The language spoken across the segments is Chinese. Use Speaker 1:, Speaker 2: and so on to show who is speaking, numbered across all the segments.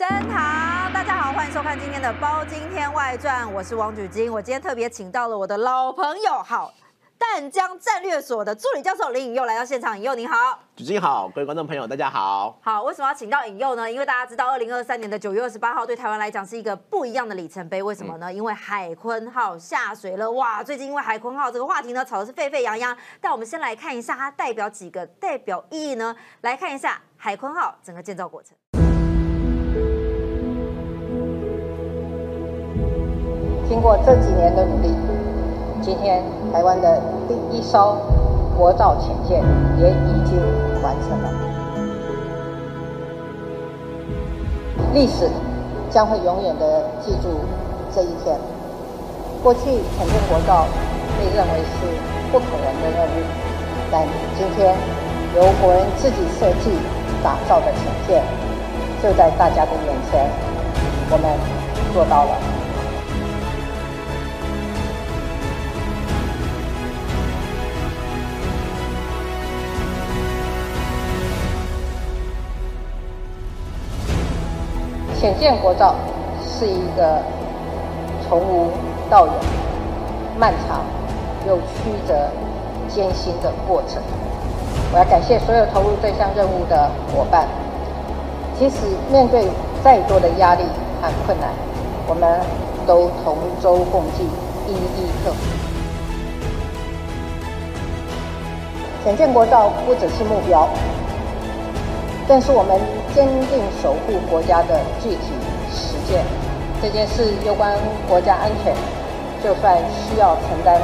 Speaker 1: 升堂，大家好，欢迎收看今天的《包今天外传》，我是王举金。我今天特别请到了我的老朋友，好淡江战略所的助理教授林颖佑来到现场。颖佑您好，
Speaker 2: 主持人好，各位观众朋友大家好。
Speaker 1: 好，为什么要请到颖佑呢？因为大家知道，二零二三年的九月二十八号对台湾来讲是一个不一样的里程碑。为什么呢？因为海坤号下水了，哇！最近因为海坤号这个话题呢，吵的是沸沸扬扬。但我们先来看一下它代表几个代表意义呢？来看一下海坤号整个建造过程。
Speaker 3: 经过这几年的努力，今天台湾的第一艘国造潜舰也已经完成了。历史将会永远的记住这一天。过去潜舰国造被认为是不可能的任务，但今天由国人自己设计打造的潜舰，就在大家的眼前，我们做到了。浅见国造是一个从无到有、漫长又曲折、艰辛的过程。我要感谢所有投入这项任务的伙伴。即使面对再多的压力和困难，我们都同舟共济，一一克服。浅见国造不只是目标。更是我们坚定守护国家的具体实践。这件事攸关国家安全，就算需要承担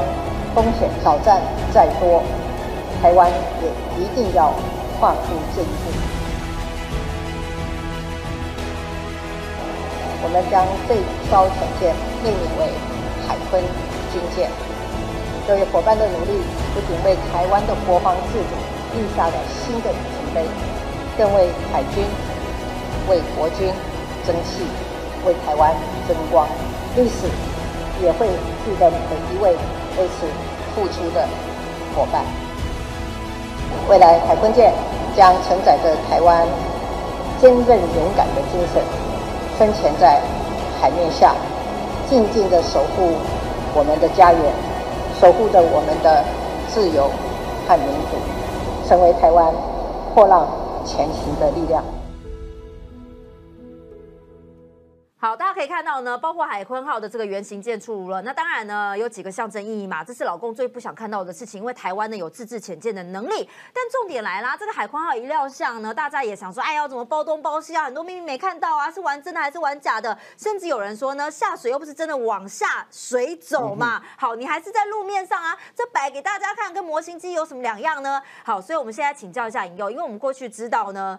Speaker 3: 风险、挑战再多，台湾也一定要跨出这一步。我们将这艘潜舰命名为“海鲲军舰”。各位伙伴的努力，不仅为台湾的国防自主立下了新的里程碑。更为海军、为国军争气，为台湾争光。历史也会记得每一位为此付出的伙伴。未来海鲲舰将承载着台湾坚韧勇敢的精神，深潜在海面下，静静的守护我们的家园，守护着我们的自由和民主，成为台湾破浪。前行的力量。
Speaker 1: 好，大家可以看到呢，包括海鲲号的这个原型舰出炉了。那当然呢，有几个象征意义嘛，这是老公最不想看到的事情，因为台湾呢有自制潜舰的能力。但重点来啦，这个海鲲号一亮相呢，大家也想说，哎，呀怎么包东包西啊？很多秘密没看到啊，是玩真的还是玩假的？甚至有人说呢，下水又不是真的往下水走嘛。好，你还是在路面上啊，这摆给大家看，跟模型机有什么两样呢？好，所以我们现在请教一下尹佑，因为我们过去知道呢。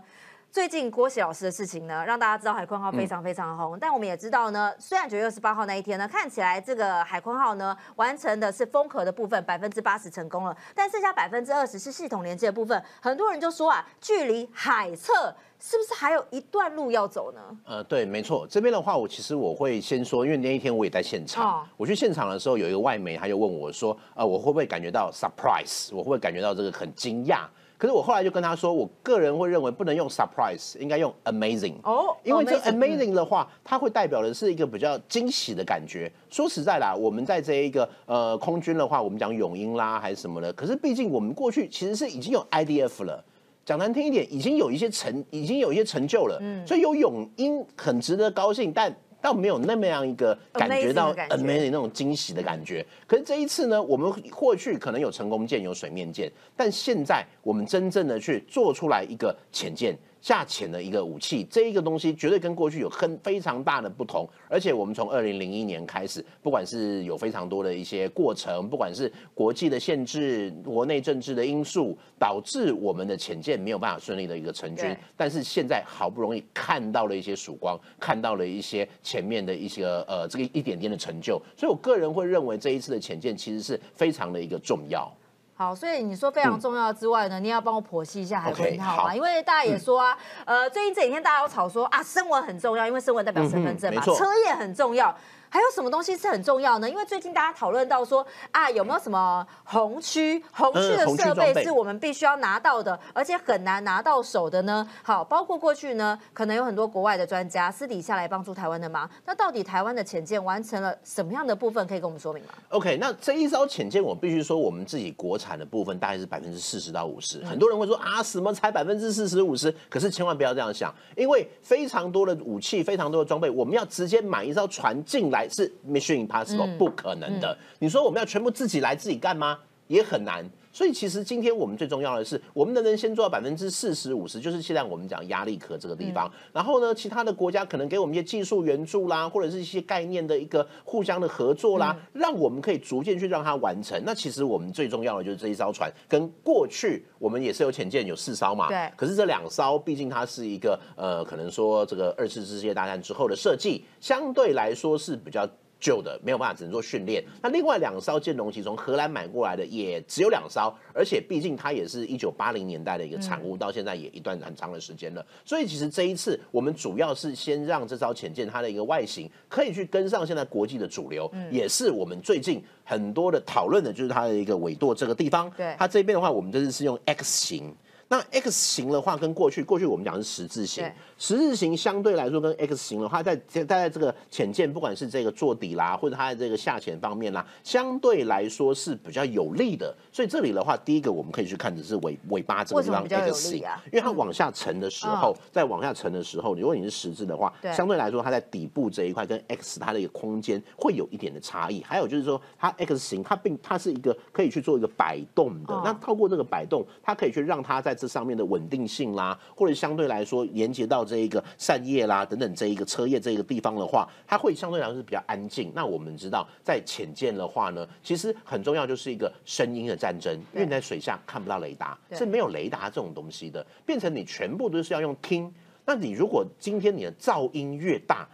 Speaker 1: 最近郭喜老师的事情呢，让大家知道海鲲号非常非常红。但我们也知道呢，虽然九月二十八号那一天呢，看起来这个海鲲号呢完成的是封壳的部分百分之八十成功了，但剩下百分之二十是系统连接的部分。很多人就说啊，距离海测是不是还有一段路要走呢？
Speaker 2: 呃，对，没错。这边的话，我其实我会先说，因为那一天我也在现场。我去现场的时候，有一个外媒他就问我说，呃，我会不会感觉到 surprise？我会不会感觉到这个很惊讶？可是我后来就跟他说，我个人会认为不能用 surprise，应该用 amazing。哦，因为这 amazing 的话，它会代表的是一个比较惊喜的感觉。说实在啦，我们在这一个呃空军的话，我们讲永鹰啦还是什么的，可是毕竟我们过去其实是已经有 IDF 了，讲难听一点，已经有一些成，已经有一些成就了。嗯，所以有永英很值得高兴，但。倒没有那么样一个感觉到 amazing 那种惊喜的感觉。可是这一次呢，我们过去可能有成功舰、有水面舰，但现在我们真正的去做出来一个潜舰。下潜的一个武器，这一个东西绝对跟过去有很非常大的不同。而且我们从二零零一年开始，不管是有非常多的一些过程，不管是国际的限制、国内政治的因素，导致我们的潜舰没有办法顺利的一个成军。但是现在好不容易看到了一些曙光，看到了一些前面的一些呃这个一点点的成就，所以我个人会认为这一次的潜舰其实是非常的一个重要。
Speaker 1: 好，所以你说非常重要之外呢，你要帮我剖析一下海鲲号嘛？因为大家也说啊，呃，最近这几天大家都吵说啊，声纹很重要，因为声纹代表身份证嘛，车也很重要。还有什么东西是很重要呢？因为最近大家讨论到说啊，有没有什么红区红区的设备是我们必须要拿到的，而且很难拿到手的呢？好，包括过去呢，可能有很多国外的专家私底下来帮助台湾的忙。那到底台湾的潜舰完成了什么样的部分？可以跟我们说明吗
Speaker 2: ？OK，那这一艘潜舰，我必须说，我们自己国产的部分大概是百分之四十到五十。很多人会说啊，什么才百分之四十五十？可是千万不要这样想，因为非常多的武器，非常多的装备，我们要直接买一艘船进来是 mission impossible，不可能的。你说我们要全部自己来自己干吗？也很难。所以其实今天我们最重要的是，我们能不能先做到百分之四十五十，就是现在我们讲压力壳这个地方。然后呢，其他的国家可能给我们一些技术援助啦，或者是一些概念的一个互相的合作啦，让我们可以逐渐去让它完成。那其实我们最重要的就是这一艘船，跟过去我们也是有潜舰有四艘嘛，
Speaker 1: 对。
Speaker 2: 可是这两艘毕竟它是一个呃，可能说这个二次世界大战之后的设计，相对来说是比较。旧的没有办法，只能做训练。那另外两艘舰龙旗从荷兰买过来的也只有两艘，而且毕竟它也是一九八零年代的一个产物，到现在也一段很长的时间了。所以其实这一次我们主要是先让这艘潜舰它的一个外形可以去跟上现在国际的主流，也是我们最近很多的讨论的就是它的一个尾舵这个地方。
Speaker 1: 对，
Speaker 2: 它这边的话，我们这次是用 X 型。那 X 型的话，跟过去过去我们讲是十字形，十字形相对来说跟 X 型的话，在在在这个浅见，不管是这个做底啦，或者它的这个下潜方面啦，相对来说是比较有利的。所以这里的话，第一个我们可以去看的是尾尾巴这个地方 X 型，因为它往下沉的时候，在往下沉的时候，如果你是十字的话，相对来说它在底部这一块跟 X 它的一个空间会有一点的差异。还有就是说，它 X 型它并它是一个可以去做一个摆动的，那透过这个摆动，它可以去让它在这上面的稳定性啦，或者相对来说连接到这一个扇叶啦等等这一个车叶这一个地方的话，它会相对来说是比较安静。那我们知道，在浅见的话呢，其实很重要就是一个声音的战争，因为你在水下看不到雷达，是没有雷达这种东西的，变成你全部都是要用听。那你如果今天你的噪音越大，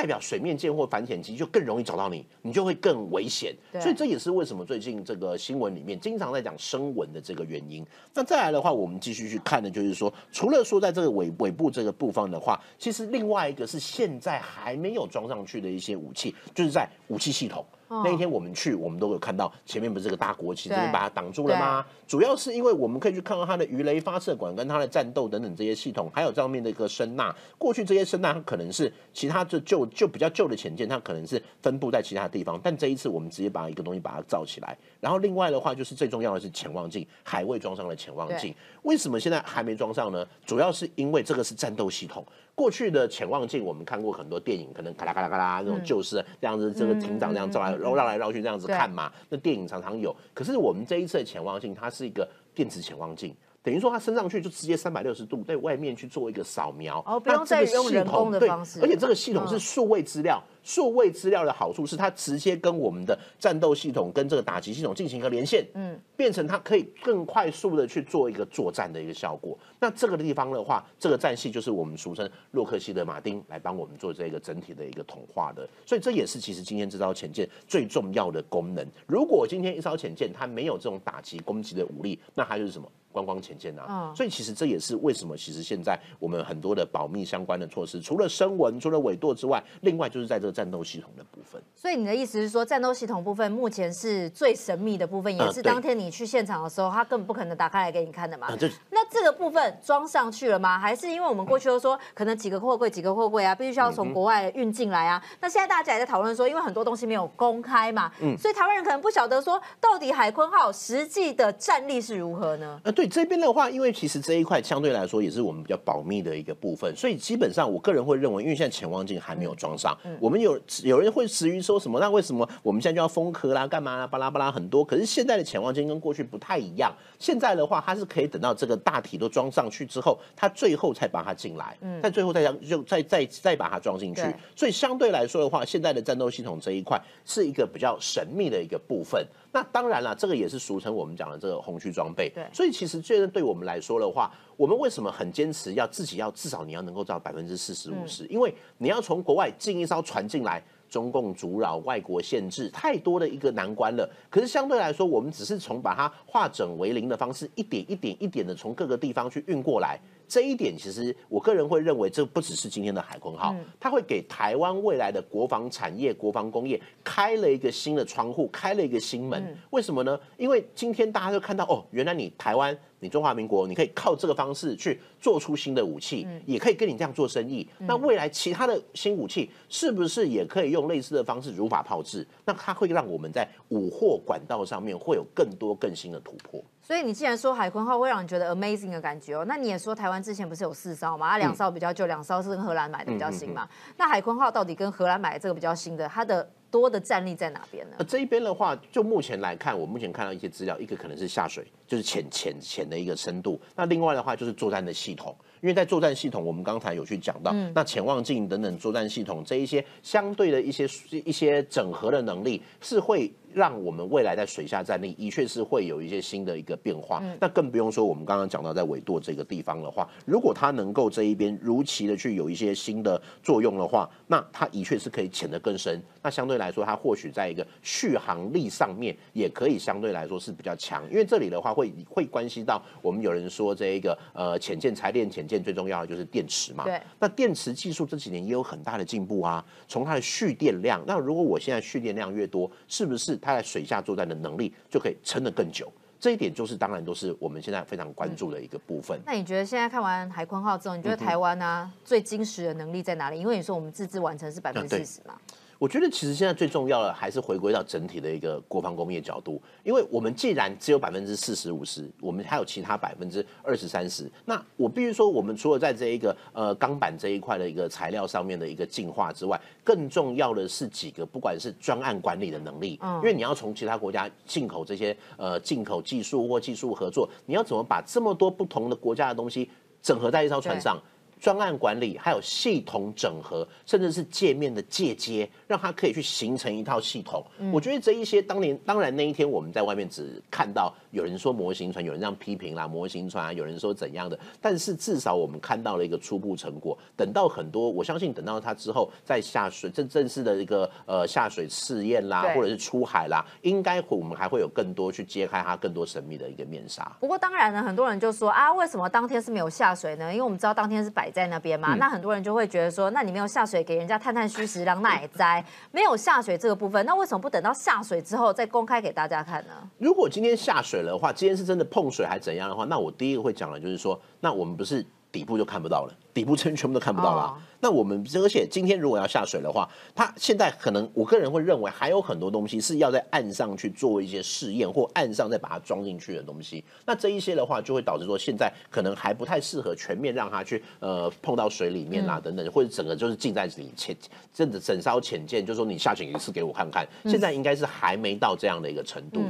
Speaker 2: 代表水面舰或反潜机就更容易找到你，你就会更危险。所以这也是为什么最近这个新闻里面经常在讲声纹的这个原因。那再来的话，我们继续去看的就是说，除了说在这个尾尾部这个部分的话，其实另外一个是现在还没有装上去的一些武器，就是在武器系统。那一天我们去，我们都有看到前面不是这个大国旗，这边把它挡住了吗？主要是因为我们可以去看到它的鱼雷发射管跟它的战斗等等这些系统，还有上面的一个声呐。过去这些声呐它可能是其他就旧就比较旧的潜舰，它可能是分布在其他地方，但这一次我们直接把一个东西把它造起来。然后另外的话就是最重要的是潜望镜，海卫装上了潜望镜。为什么现在还没装上呢？主要是因为这个是战斗系统。过去的潜望镜我们看过很多电影，可能咔啦咔啦咔啦那种旧式这样子，这个庭长这样照来绕绕来绕去这样子看嘛。那电影常常有，可是我们这一次的潜望镜它是一个电子潜望镜。等于说它升上去就直接三百六十度在外面去做一个扫描，
Speaker 1: 哦，不用再用人工的方式，
Speaker 2: 而且这个系统是数位资料。数位资料的好处是它直接跟我们的战斗系统跟这个打击系统进行一个连线，嗯，变成它可以更快速的去做一个作战的一个效果。那这个地方的话，这个战系就是我们俗称洛克希德马丁来帮我们做这个整体的一个统化的。所以这也是其实今天这艘潜舰最重要的功能。如果今天一艘潜舰它没有这种打击攻击的武力，那它就是什么？观光潜舰啊，所以其实这也是为什么，其实现在我们很多的保密相关的措施，除了声纹、除了尾舵之外，另外就是在这个战斗系统的部分。
Speaker 1: 所以你的意思是说，战斗系统部分目前是最神秘的部分，也是当天你去现场的时候，他根本不可能打开来给你看的嘛？那这个部分装上去了吗？还是因为我们过去都说，可能几个货柜、几个货柜啊，必须要从国外运进来啊？那现在大家也在讨论说，因为很多东西没有公开嘛，嗯，所以台湾人可能不晓得说，到底海坤号实际的战力是如何呢？
Speaker 2: 呃，对这边的话。因为其实这一块相对来说也是我们比较保密的一个部分，所以基本上我个人会认为，因为现在潜望镜还没有装上，我们有有人会质疑说什么？那为什么我们现在就要封壳啦、干嘛啦、巴拉巴拉很多？可是现在的潜望镜跟过去不太一样，现在的话它是可以等到这个大体都装上去之后，它最后才把它进来，在最后再将就再再再把它装进去。所以相对来说的话，现在的战斗系统这一块是一个比较神秘的一个部分。那当然了，这个也是俗称我们讲的这个红区装备。
Speaker 1: 对，
Speaker 2: 所以其实这对我们来说的话，我们为什么很坚持要自己要至少你要能够到百分之四十五十？因为你要从国外进一艘船进来，中共阻扰、外国限制，太多的一个难关了。可是相对来说，我们只是从把它化整为零的方式，一点一点一点的从各个地方去运过来。这一点其实我个人会认为，这不只是今天的海空号，它会给台湾未来的国防产业、国防工业开了一个新的窗户，开了一个新门。为什么呢？因为今天大家就看到，哦，原来你台湾。你中华民国，你可以靠这个方式去做出新的武器，也可以跟你这样做生意。那未来其他的新武器是不是也可以用类似的方式如法炮制？那它会让我们在武货管道上面会有更多更新的突破。
Speaker 1: 所以你既然说海坤号会让你觉得 amazing 的感觉哦，那你也说台湾之前不是有四艘嘛？啊，两艘比较旧，两艘是跟荷兰买的比较新嘛？那海坤号到底跟荷兰买的这个比较新的，它的？多的战力在哪边呢？
Speaker 2: 这一边的话，就目前来看，我目前看到一些资料，一个可能是下水，就是浅浅浅的一个深度。那另外的话，就是作战的系统，因为在作战系统，我们刚才有去讲到，嗯那潜望镜等等作战系统这一些相对的一些一些整合的能力是会。让我们未来在水下战力的确是会有一些新的一个变化，那更不用说我们刚刚讲到在尾舵这个地方的话，如果它能够这一边如期的去有一些新的作用的话，那它的确是可以潜得更深。那相对来说，它或许在一个续航力上面也可以相对来说是比较强，因为这里的话会会关系到我们有人说这一个呃潜舰才练潜舰最重要的就是电池嘛，
Speaker 1: 对，
Speaker 2: 那电池技术这几年也有很大的进步啊，从它的蓄电量，那如果我现在蓄电量越多，是不是？它在水下作战的能力就可以撑得更久，这一点就是当然都是我们现在非常关注的一个部分。
Speaker 1: 那你觉得现在看完海鲲号之后，你觉得台湾呢最坚实的能力在哪里？因为你说我们自制完成是百分之四十嘛。
Speaker 2: 我觉得其实现在最重要的还是回归到整体的一个国防工业角度，因为我们既然只有百分之四十五十，我们还有其他百分之二十三十。那我必须说，我们除了在这一个呃钢板这一块的一个材料上面的一个进化之外，更重要的是几个，不管是专案管理的能力，因为你要从其他国家进口这些呃进口技术或技术合作，你要怎么把这么多不同的国家的东西整合在一艘船上？专案管理，还有系统整合，甚至是界面的借接，让它可以去形成一套系统。我觉得这一些，当年当然那一天我们在外面只看到有人说模型船，有人这样批评啦，模型船啊，有人说怎样的，但是至少我们看到了一个初步成果。等到很多，我相信等到它之后再下水，正正式的一个呃下水试验啦，或者是出海啦，应该我们还会有更多去揭开它更多神秘的一个面纱。
Speaker 1: 不过当然呢，很多人就说啊，为什么当天是没有下水呢？因为我们知道当天是摆。在那边嘛，那很多人就会觉得说，那你没有下水给人家探探虚实，让那也栽，没有下水这个部分，那为什么不等到下水之后再公开给大家看呢？
Speaker 2: 如果今天下水的话，今天是真的碰水还怎样的话，那我第一个会讲的就是说，那我们不是。底部就看不到了，底部全全部都看不到了。那我们而且今天如果要下水的话，它现在可能我个人会认为还有很多东西是要在岸上去做一些试验，或岸上再把它装进去的东西。那这一些的话，就会导致说现在可能还不太适合全面让它去呃碰到水里面啦等等，或者整个就是浸在里潜，真的整艘浅见，就是说你下潜一次给我看看。现在应该是还没到这样的一个程度。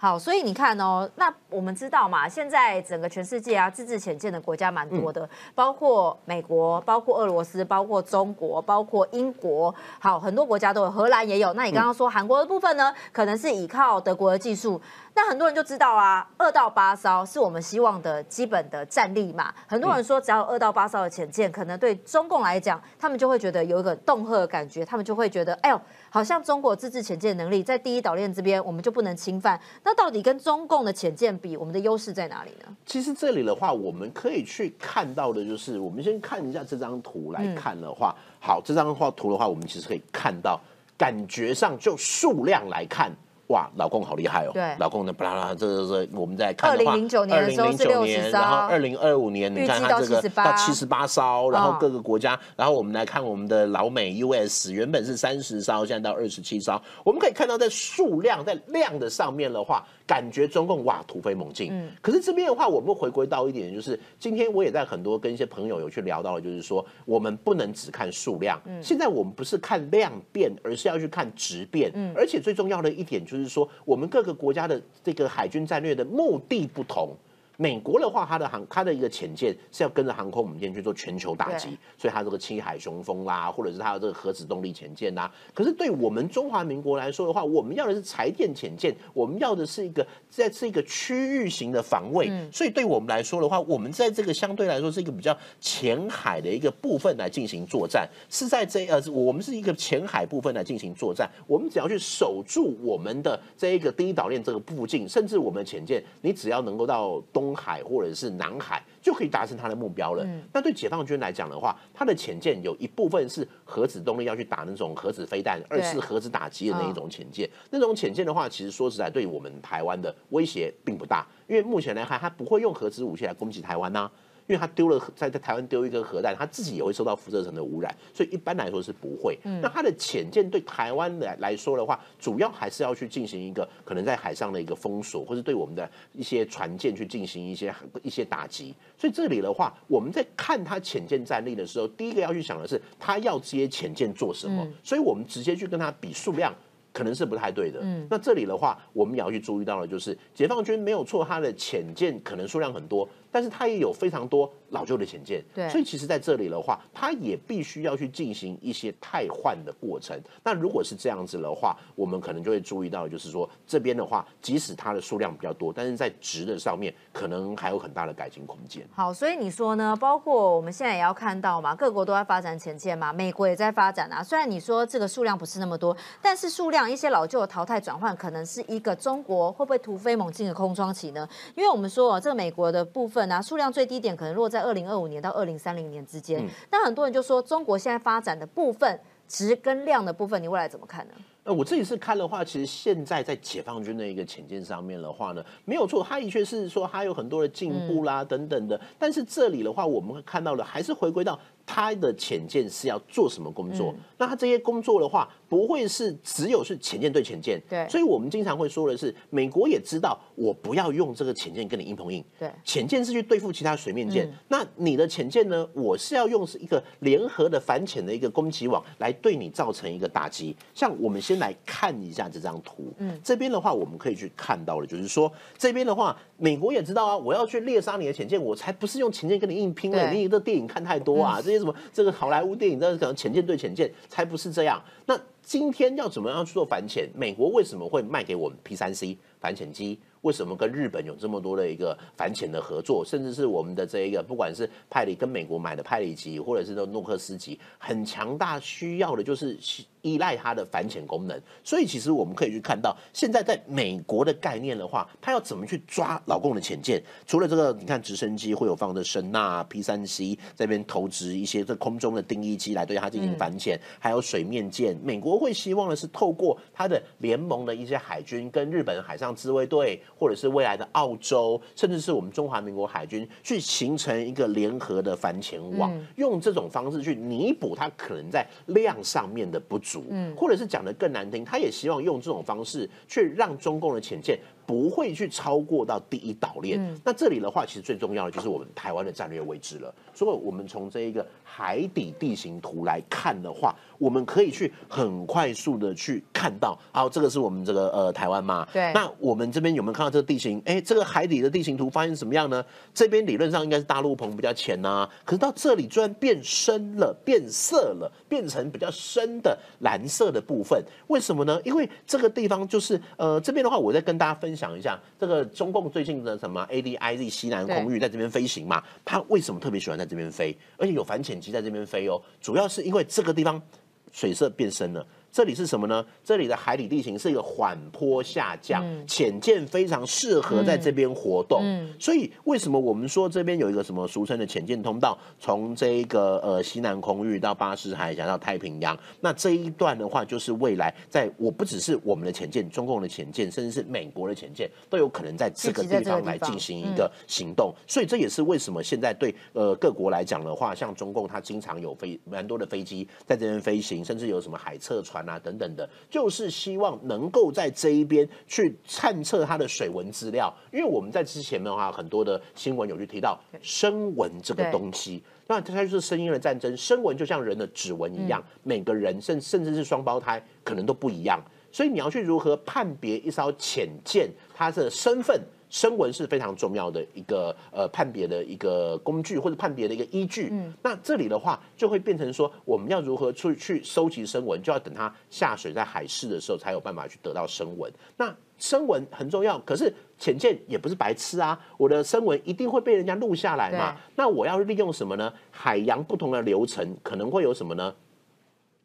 Speaker 1: 好，所以你看哦，那我们知道嘛，现在整个全世界啊，自制潜舰的国家蛮多的，包括美国，包括俄罗斯，包括中国，包括英国，好，很多国家都有，荷兰也有。那你刚刚说韩国的部分呢，可能是依靠德国的技术。那很多人就知道啊，二到八艘是我们希望的基本的战力嘛。很多人说，只要二到八艘的潜舰，可能对中共来讲，他们就会觉得有一个恫吓的感觉，他们就会觉得，哎呦，好像中国自制潜舰能力在第一岛链这边，我们就不能侵犯。那到底跟中共的潜舰比，我们的优势在哪里呢？
Speaker 2: 其实这里的话，我们可以去看到的就是，我们先看一下这张图来看的话，好，这张画图的话，我们其实可以看到，感觉上就数量来看。哇，老公好厉害哦！
Speaker 1: 对，
Speaker 2: 老公的，巴拉巴拉，这这这，我们在看的
Speaker 1: 话，二零零九年的时候是六十艘，然
Speaker 2: 后二零二五年，你看它这个到七十八艘，然后各个国家，然后我们来看我们的老美 US，原本是三十艘，现在到二十七艘，我们可以看到在数量在量的上面的话。感觉中共哇突飞猛进，嗯，可是这边的话，我们回归到一点，就是今天我也在很多跟一些朋友有去聊到了，就是说我们不能只看数量，嗯，现在我们不是看量变，而是要去看质变，嗯，而且最重要的一点就是说，我们各个国家的这个海军战略的目的不同。美国的话，它的航它的一个潜舰是要跟着航空母舰去做全球打击，所以它这个七海雄风啦，或者是它的这个核子动力潜舰呐。可是对我们中华民国来说的话，我们要的是柴电潜舰，我们要的是一个在是一个区域型的防卫。所以对我们来说的话，我们在这个相对来说是一个比较浅海的一个部分来进行作战，是在这呃，我们是一个浅海部分来进行作战。我们只要去守住我们的这一个第一岛链这个附近，甚至我们的潜舰，你只要能够到东。东海或者是南海就可以达成他的目标了。那对解放军来讲的话，他的潜舰有一部分是核子动力要去打那种核子飞弹，二是核子打击的那一种潜舰。那种潜舰的话，其实说实在，对我们台湾的威胁并不大，因为目前来看，它不会用核子武器来攻击台湾呐。因为他丢了在在台湾丢一个核弹，他自己也会受到辐射层的污染，所以一般来说是不会。那它的潜舰对台湾来来说的话，主要还是要去进行一个可能在海上的一个封锁，或是对我们的一些船舰去进行一些一些打击。所以这里的话，我们在看它潜舰战力的时候，第一个要去想的是，它要这些潜舰做什么？所以我们直接去跟它比数量。可能是不太对的。嗯，那这里的话，我们也要去注意到的，就是解放军没有错，它的潜舰可能数量很多，但是它也有非常多老旧的潜舰。
Speaker 1: 对，
Speaker 2: 所以其实在这里的话，它也必须要去进行一些汰换的过程。那如果是这样子的话，我们可能就会注意到，就是说这边的话，即使它的数量比较多，但是在值的上面可能还有很大的改进空间。
Speaker 1: 好，所以你说呢？包括我们现在也要看到嘛，各国都在发展潜舰嘛，美国也在发展啊。虽然你说这个数量不是那么多，但是数量。一些老旧的淘汰转换，可能是一个中国会不会突飞猛进的空窗期呢？因为我们说哦，这个美国的部分啊，数量最低点可能落在二零二五年到二零三零年之间。那很多人就说，中国现在发展的部分值跟量的部分，你未来怎么看呢？
Speaker 2: 呃，我自己是看的话，其实现在在解放军的一个潜舰上面的话呢，没有错，它的确是说它有很多的进步啦等等的。但是这里的话，我们会看到的还是回归到。它的潜舰是要做什么工作？那它这些工作的话，不会是只有是潜舰对潜舰。
Speaker 1: 对，
Speaker 2: 所以我们经常会说的是，美国也知道我不要用这个潜舰跟你硬碰硬。
Speaker 1: 对，
Speaker 2: 潜舰是去对付其他水面舰，那你的潜舰呢？我是要用是一个联合的反潜的一个攻击网来对你造成一个打击。像我们先来看一下这张图，嗯，这边的话我们可以去看到的，就是说这边的话，美国也知道啊，我要去猎杀你的潜舰，我才不是用潜舰跟你硬拼嘞。你这电影看太多啊，这些。什么？这个好莱坞电影，这可能潜舰对潜舰，才不是这样。那今天要怎么样去做反潜？美国为什么会卖给我们 P 三 C 反潜机？为什么跟日本有这么多的一个反潜的合作？甚至是我们的这一个，不管是派里跟美国买的派里级，或者是诺克斯级，很强大，需要的就是依赖它的反潜功能。所以其实我们可以去看到，现在在美国的概念的话，它要怎么去抓老共的潜舰？除了这个，你看直升机会有放着声纳 P 三 C 这边投掷一些这空中的定义机来对它进行反潜，还有水面舰。美国会希望的是透过他的联盟的一些海军跟日本海上自卫队。或者是未来的澳洲，甚至是我们中华民国海军，去形成一个联合的反潜网，用这种方式去弥补它可能在量上面的不足，嗯，或者是讲的更难听，他也希望用这种方式去让中共的潜舰不会去超过到第一岛链。那这里的话，其实最重要的就是我们台湾的战略位置了。所以，我们从这一个海底地形图来看的话，我们可以去很快速的去看到，好，这个是我们这个呃台湾嘛？
Speaker 1: 对。
Speaker 2: 那我们这边有没有看到这个地形？哎，这个海底的地形图发现什么样呢？这边理论上应该是大陆棚比较浅呐，可是到这里居然变深了，变色了，变成比较深的蓝色的部分。为什么呢？因为这个地方就是呃这边的话，我在跟大家分享一下，这个中共最近的什么 A D I Z 西南空域在这边飞行嘛，他为什么特别喜欢在这边飞？而且有反潜机在这边飞哦，主要是因为这个地方。水色变深了。这里是什么呢？这里的海底地形是一个缓坡下降，浅舰非常适合在这边活动。所以为什么我们说这边有一个什么俗称的浅舰通道，从这个呃西南空域到巴士海峡到太平洋，那这一段的话，就是未来在我不只是我们的浅舰，中共的浅舰，甚至是美国的浅舰，都有可能在这个地方来进行一个行动。所以这也是为什么现在对呃各国来讲的话，像中共它经常有飞蛮多的飞机在这边飞行，甚至有什么海测船。啊，等等的，就是希望能够在这一边去探测它的水文资料，因为我们在之前的话，很多的新闻有去提到声纹这个东西，那它就是声音的战争，声纹就像人的指纹一样，每个人甚甚至是双胞胎可能都不一样，所以你要去如何判别一艘潜舰它的身份？声纹是非常重要的一个呃判别的一个工具或者判别的一个依据。嗯，那这里的话就会变成说，我们要如何去去收集声纹，就要等它下水在海试的时候才有办法去得到声纹。那声纹很重要，可是浅见也不是白痴啊，我的声纹一定会被人家录下来嘛。那我要利用什么呢？海洋不同的流程可能会有什么呢？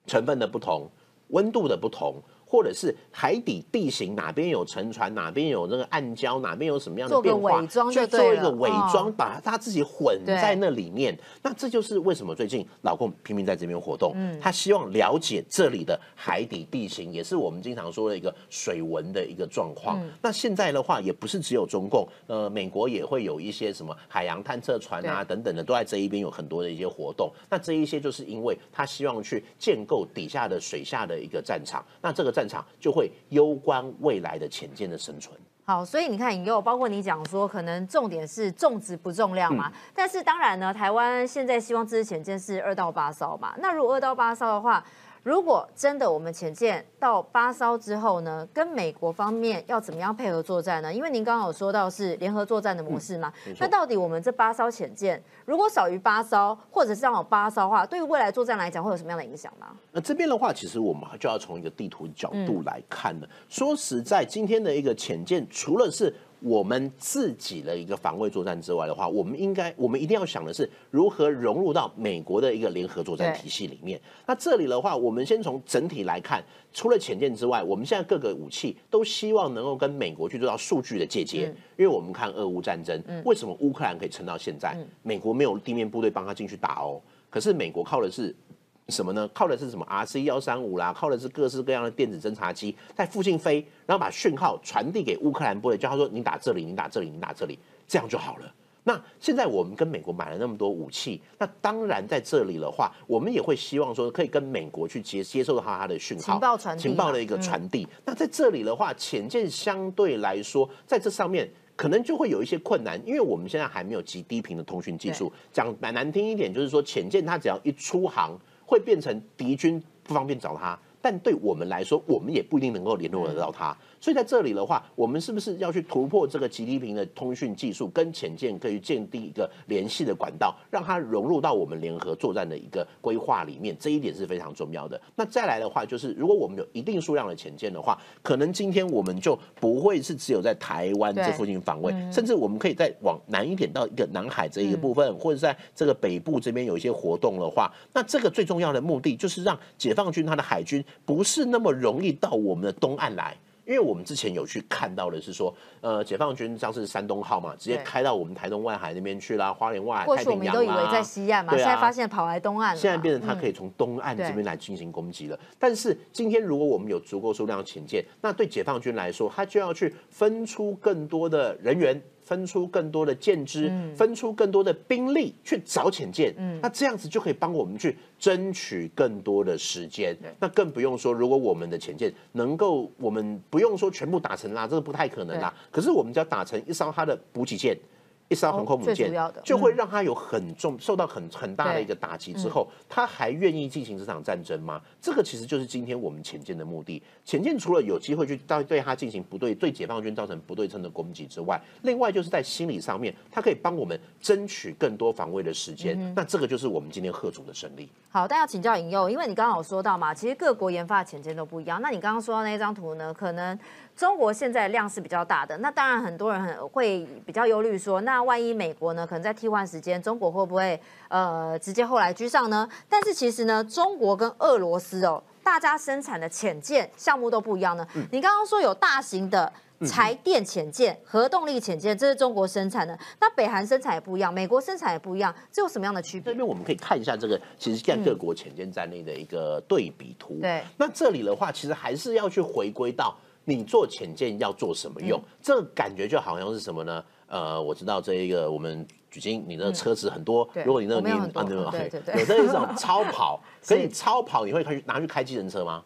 Speaker 2: 成分的不同，温度的不同。或者是海底地形哪边有沉船，哪边有那个暗礁，哪边有什么样的变化，
Speaker 1: 去
Speaker 2: 做一个伪装，把他自己混在那里面。那这就是为什么最近老公拼命在这边活动，他希望了解这里的海底地形，也是我们经常说的一个水文的一个状况。那现在的话，也不是只有中共，呃，美国也会有一些什么海洋探测船啊等等的，都在这一边有很多的一些活动。那这一些就是因为他希望去建构底下的水下的一个战场，那这个战场就会攸关未来的潜舰的生存。
Speaker 1: 好，所以你看，引诱包括你讲说，可能重点是重质不重量嘛。但是当然呢，台湾现在希望支持潜舰是二到八艘嘛。那如果二到八艘的话，如果真的我们潜舰到八艘之后呢，跟美国方面要怎么样配合作战呢？因为您刚刚有说到是联合作战的模式嘛。那到底我们这八艘潜舰如果少于八艘，或者是让有八艘的话，对于未来作战来讲会有什么样的影响吗？
Speaker 2: 那这边的话，其实我们就要从一个地图角度来看了。说实在，今天的一个潜舰除了是我们自己的一个防卫作战之外的话，我们应该，我们一定要想的是如何融入到美国的一个联合作战体系里面。那这里的话，我们先从整体来看，除了潜舰之外，我们现在各个武器都希望能够跟美国去做到数据的借接。因为我们看俄乌战争，为什么乌克兰可以撑到现在？美国没有地面部队帮他进去打哦，可是美国靠的是。什么呢？靠的是什么？R C 幺三五啦，靠的是各式各样的电子侦察机在附近飞，然后把讯号传递给乌克兰部队，叫他说你打这里，你打这里，你打这里，这样就好了。那现在我们跟美国买了那么多武器，那当然在这里的话，我们也会希望说可以跟美国去接接受到它的讯号、
Speaker 1: 情报传
Speaker 2: 情报的一个传递。那在这里的话，潜舰相对来说在这上面可能就会有一些困难，因为我们现在还没有极低频的通讯技术。讲难听一点，就是说潜舰它只要一出航。会变成敌军不方便找他，但对我们来说，我们也不一定能够联络得到他。所以在这里的话，我们是不是要去突破这个极低频的通讯技术，跟潜舰可以建立一个联系的管道，让它融入到我们联合作战的一个规划里面？这一点是非常重要的。那再来的话，就是如果我们有一定数量的潜舰的话，可能今天我们就不会是只有在台湾这附近防卫，甚至我们可以再往南一点到一个南海这一个部分，或者在这个北部这边有一些活动的话，那这个最重要的目的就是让解放军他的海军不是那么容易到我们的东岸来。因为我们之前有去看到的是说，呃，解放军像是山东号嘛，直接开到我们台东外海那边去啦，花莲外海、太平洋
Speaker 1: 啊。我们都以为在西岸嘛，现在发现跑来东岸了。
Speaker 2: 现在变成它可以从东岸这边来进行攻击了。但是今天如果我们有足够数量的潜舰，那对解放军来说，他就要去分出更多的人员。分出更多的舰只，分出更多的兵力去找潜舰，那这样子就可以帮我们去争取更多的时间。那更不用说，如果我们的潜舰能够，我们不用说全部打成啦，这个不太可能啦。可是我们只要打成一艘它的补给舰。一艘航空母舰就会让他有很重受到很很大的一个打击之后，他还愿意进行这场战争吗？这个其实就是今天我们潜舰的目的。潜舰除了有机会去到对他进行不对对解放军造成不对称的攻击之外，另外就是在心理上面，它可以帮我们争取更多防卫的时间。那这个就是我们今天贺主的胜利。
Speaker 1: 好，但要请教尹佑，因为你刚刚有说到嘛，其实各国研发的潜舰都不一样。那你刚刚说到那张图呢，可能。中国现在量是比较大的，那当然很多人很会比较忧虑说，那万一美国呢，可能在替换时间，中国会不会呃直接后来居上呢？但是其实呢，中国跟俄罗斯哦，大家生产的潜舰项目都不一样呢。你刚刚说有大型的柴电潜舰、核动力潜舰，这是中国生产的，那北韩生产也不一样，美国生产也不一样，这有什么样的区别？
Speaker 2: 这边我们可以看一下这个，其实现在各国潜舰战力的一个对比图。
Speaker 1: 对，
Speaker 2: 那这里的话，其实还是要去回归到。你做潜舰要做什么用？这个感觉就好像是什么呢？呃，我知道这一个我们举金，你的车子很多，如果你那
Speaker 1: 个你啊
Speaker 2: 对对对，有这一种 超跑，可以超跑，你会开拿去开计程车吗？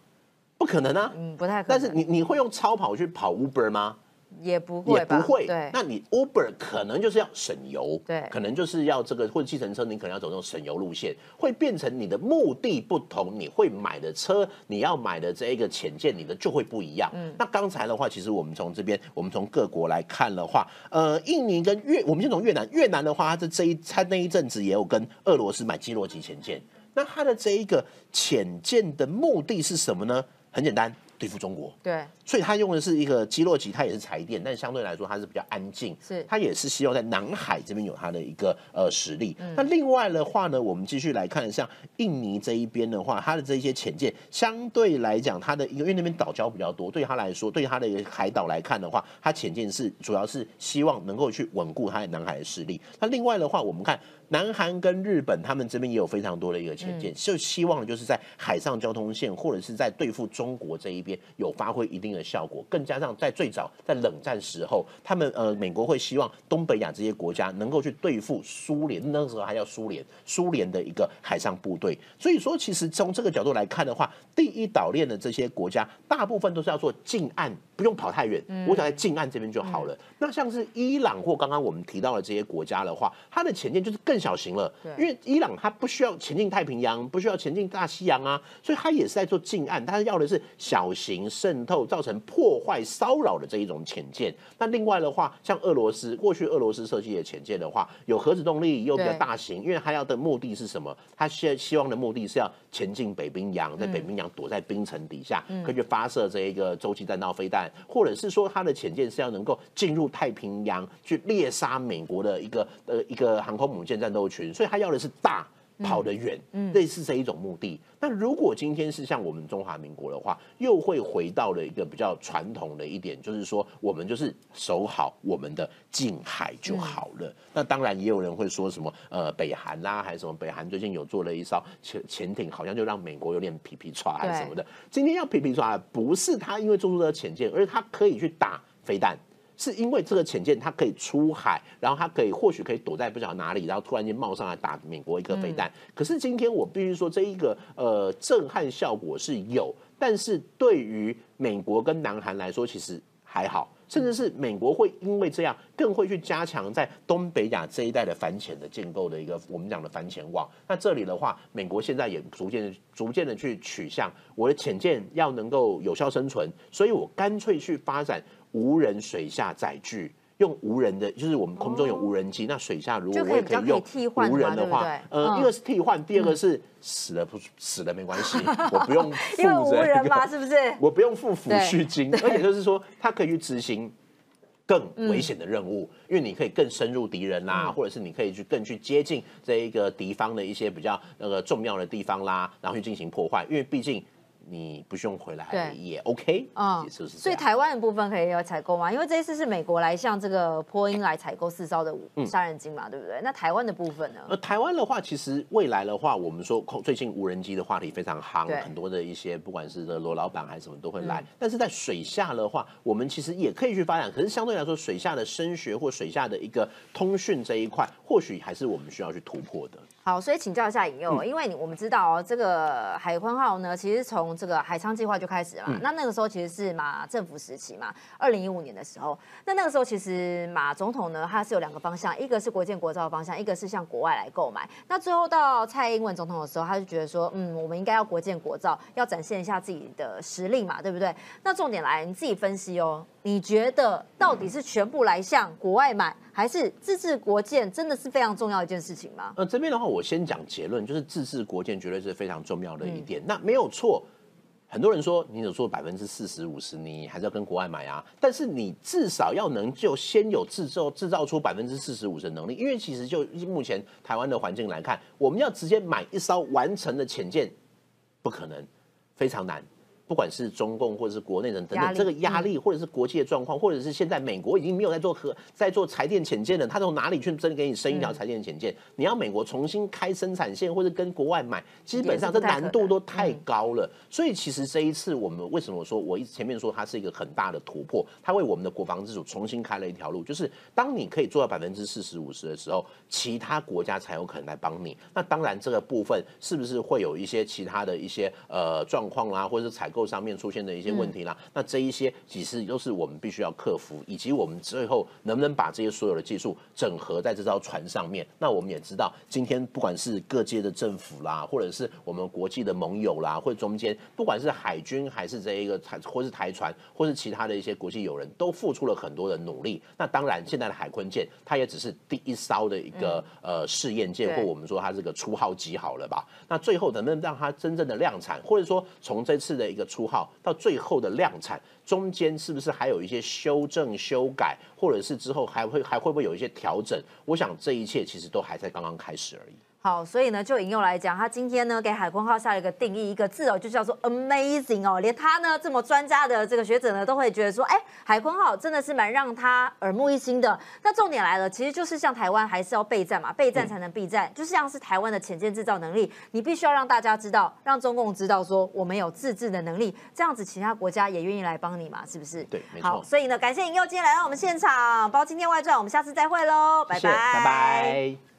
Speaker 2: 不可能啊，
Speaker 1: 嗯，不太可能。
Speaker 2: 但是你你会用超跑去跑 Uber 吗？
Speaker 1: 也不会，
Speaker 2: 也不会。
Speaker 1: 对，
Speaker 2: 那你 Uber 可能就是要省油，
Speaker 1: 对，
Speaker 2: 可能就是要这个或者计程车，你可能要走那种省油路线，会变成你的目的不同，你会买的车，你要买的这一个潜舰，你的就会不一样。嗯，那刚才的话，其实我们从这边，我们从各国来看的话，呃，印尼跟越，我们先从越南，越南的话，它的这一它那一阵子也有跟俄罗斯买基洛级潜舰，那它的这一个潜舰的目的是什么呢？很简单。对付中国。
Speaker 1: 对，
Speaker 2: 所以他用的是一个基洛级，它也是柴电，但相对来说它是比较安静。
Speaker 1: 是，
Speaker 2: 它也是希望在南海这边有它的一个呃实力。那另外的话呢，我们继续来看，像印尼这一边的话，它的这一些潜舰相对来讲，它的因为那边岛礁比较多，对他来说，对它的海岛来看的话，它潜舰是主要是希望能够去稳固它在南海的势力。那另外的话，我们看。南韩跟日本，他们这边也有非常多的一个潜舰，就希望就是在海上交通线或者是在对付中国这一边有发挥一定的效果。更加上在最早在冷战时候，他们呃美国会希望东北亚这些国家能够去对付苏联，那时候还叫苏联，苏联的一个海上部队。所以说，其实从这个角度来看的话，第一岛链的这些国家，大部分都是要做近岸，不用跑太远，我想在近岸这边就好了。那像是伊朗或刚刚我们提到的这些国家的话，它的潜舰就是更。小型了，因为伊朗它不需要前进太平洋，不需要前进大西洋啊，所以它也是在做近岸，它要的是小型渗透、造成破坏、骚扰的这一种潜舰。那另外的话，像俄罗斯过去俄罗斯设计的潜舰的话，有核子动力又比较大型，因为它要的目的是什么？它希希望的目的是要前进北冰洋，在北冰洋躲在冰层底下，可以去发射这一个洲际弹道飞弹，或者是说它的潜舰是要能够进入太平洋去猎杀美国的一个呃一个航空母舰。战斗群，所以他要的是大，跑得远，类似这一种目的。那如果今天是像我们中华民国的话，又会回到了一个比较传统的一点，就是说我们就是守好我们的近海就好了。那当然也有人会说什么，呃，北韩啦，还是什么？北韩最近有做了一艘潜潜艇，好像就让美国有点皮皮抓还是什么的。今天要皮皮抓，不是他因为做出了潜舰，而是他可以去打飞弹。是因为这个潜舰它可以出海，然后它可以或许可以躲在不晓得哪里，然后突然间冒上来打美国一颗飞弹。可是今天我必须说，这一个呃震撼效果是有，但是对于美国跟南韩来说，其实还好，甚至是美国会因为这样更会去加强在东北亚这一带的反潜的建构的一个我们讲的反潜网。那这里的话，美国现在也逐渐逐渐的去取向我的潜舰要能够有效生存，所以我干脆去发展。无人水下载具，用无人的，就是我们空中有无人机，那水下如果我也可以用无人的话，呃，一个是替换，第二个是死了不死了没关系，我不用负责
Speaker 1: 人嘛，是不是？
Speaker 2: 我不用付抚恤金，而且就是说，它可以去执行更危险的任务，因为你可以更深入敌人啦，或者是你可以去更去接近这一个敌方的一些比较那个重要的地方啦，然后去进行破坏，因为毕竟。你不用回来也 OK，嗯，是不是？
Speaker 1: 所以台湾的部分可以要采购吗？因为这一次是美国来向这个波音来采购四艘的杀人鲸嘛，对不对？那台湾的部分呢？
Speaker 2: 呃，台湾的话，其实未来的话，我们说最近无人机的话题非常夯，很多的一些不管是的罗老板还是什么都会来。但是在水下的话，我们其实也可以去发展，可是相对来说，水下的声学或水下的一个通讯这一块，或许还是我们需要去突破的。
Speaker 1: 好，所以请教一下尹佑，因为我们知道哦，这个海鲲号呢，其实从这个海昌计划就开始了。那那个时候其实是马政府时期嘛，二零一五年的时候，那那个时候其实马总统呢，他是有两个方向，一个是国建国造的方向，一个是向国外来购买。那最后到蔡英文总统的时候，他就觉得说，嗯，我们应该要国建国造，要展现一下自己的实力嘛，对不对？那重点来，你自己分析哦，你觉得到底是全部来向国外买？还是自治国建真的是非常重要一件事情吗？
Speaker 2: 呃，这边的话，我先讲结论，就是自治国建绝对是非常重要的一点。那没有错，很多人说你有做百分之四十五十，你还是要跟国外买啊。但是你至少要能就先有制造制造出百分之四十五十的能力，因为其实就目前台湾的环境来看，我们要直接买一艘完成的潜舰，不可能，非常难。不管是中共或者是国内人等等，这个压力或者是国际的状况，或者是现在美国已经没有在做核在做柴电潜舰了，他从哪里去真给你生一条柴电潜舰？你要美国重新开生产线，或者跟国外买，基本上这难度都太高了。所以其实这一次我们为什么说我一直前面说它是一个很大的突破，它为我们的国防自主重新开了一条路，就是当你可以做到百分之四十五十的时候，其他国家才有可能来帮你。那当然这个部分是不是会有一些其他的一些呃状况啦，或者是采购？上面出现的一些问题啦，那这一些其实都是我们必须要克服，以及我们最后能不能把这些所有的技术整合在这艘船上面？那我们也知道，今天不管是各界的政府啦，或者是我们国际的盟友啦，或者中间不管是海军还是这一个台，或是台船，或是其他的一些国际友人，都付出了很多的努力。那当然，现在的海坤舰它也只是第一艘的一个呃试验舰，或我们说它这个初号机好了吧？那最后能不能让它真正的量产，或者说从这次的一个出号到最后的量产，中间是不是还有一些修正、修改，或者是之后还会还会不会有一些调整？我想这一切其实都还在刚刚开始而已。
Speaker 1: 好，所以呢，就引用来讲，他今天呢给海鲲号下了一个定义，一个字哦，就叫做 amazing 哦，连他呢这么专家的这个学者呢，都会觉得说，哎，海鲲号真的是蛮让他耳目一新的。那重点来了，其实就是像台湾还是要备战嘛，备战才能避战，就像是台湾的潜舰制造能力，你必须要让大家知道，让中共知道说我们有自制的能力，这样子其他国家也愿意来帮你嘛，是不是？
Speaker 2: 对，没错。好，
Speaker 1: 所以呢，感谢引诱今天来到我们现场，包今天外传，我们下次再会喽，拜拜，
Speaker 2: 拜拜。